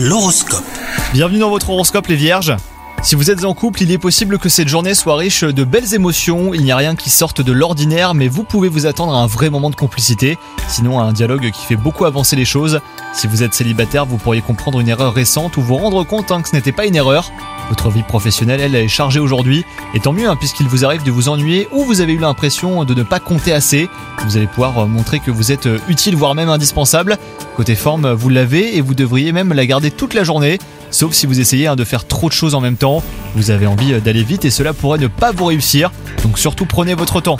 L'horoscope. Bienvenue dans votre horoscope les vierges. Si vous êtes en couple, il est possible que cette journée soit riche de belles émotions, il n'y a rien qui sorte de l'ordinaire, mais vous pouvez vous attendre à un vrai moment de complicité, sinon à un dialogue qui fait beaucoup avancer les choses. Si vous êtes célibataire, vous pourriez comprendre une erreur récente ou vous rendre compte hein, que ce n'était pas une erreur. Votre vie professionnelle, elle, est chargée aujourd'hui, et tant mieux hein, puisqu'il vous arrive de vous ennuyer ou vous avez eu l'impression de ne pas compter assez. Vous allez pouvoir euh, montrer que vous êtes euh, utile, voire même indispensable. Côté forme, vous l'avez et vous devriez même la garder toute la journée. Sauf si vous essayez hein, de faire trop de choses en même temps, vous avez envie euh, d'aller vite et cela pourrait ne pas vous réussir, donc surtout prenez votre temps.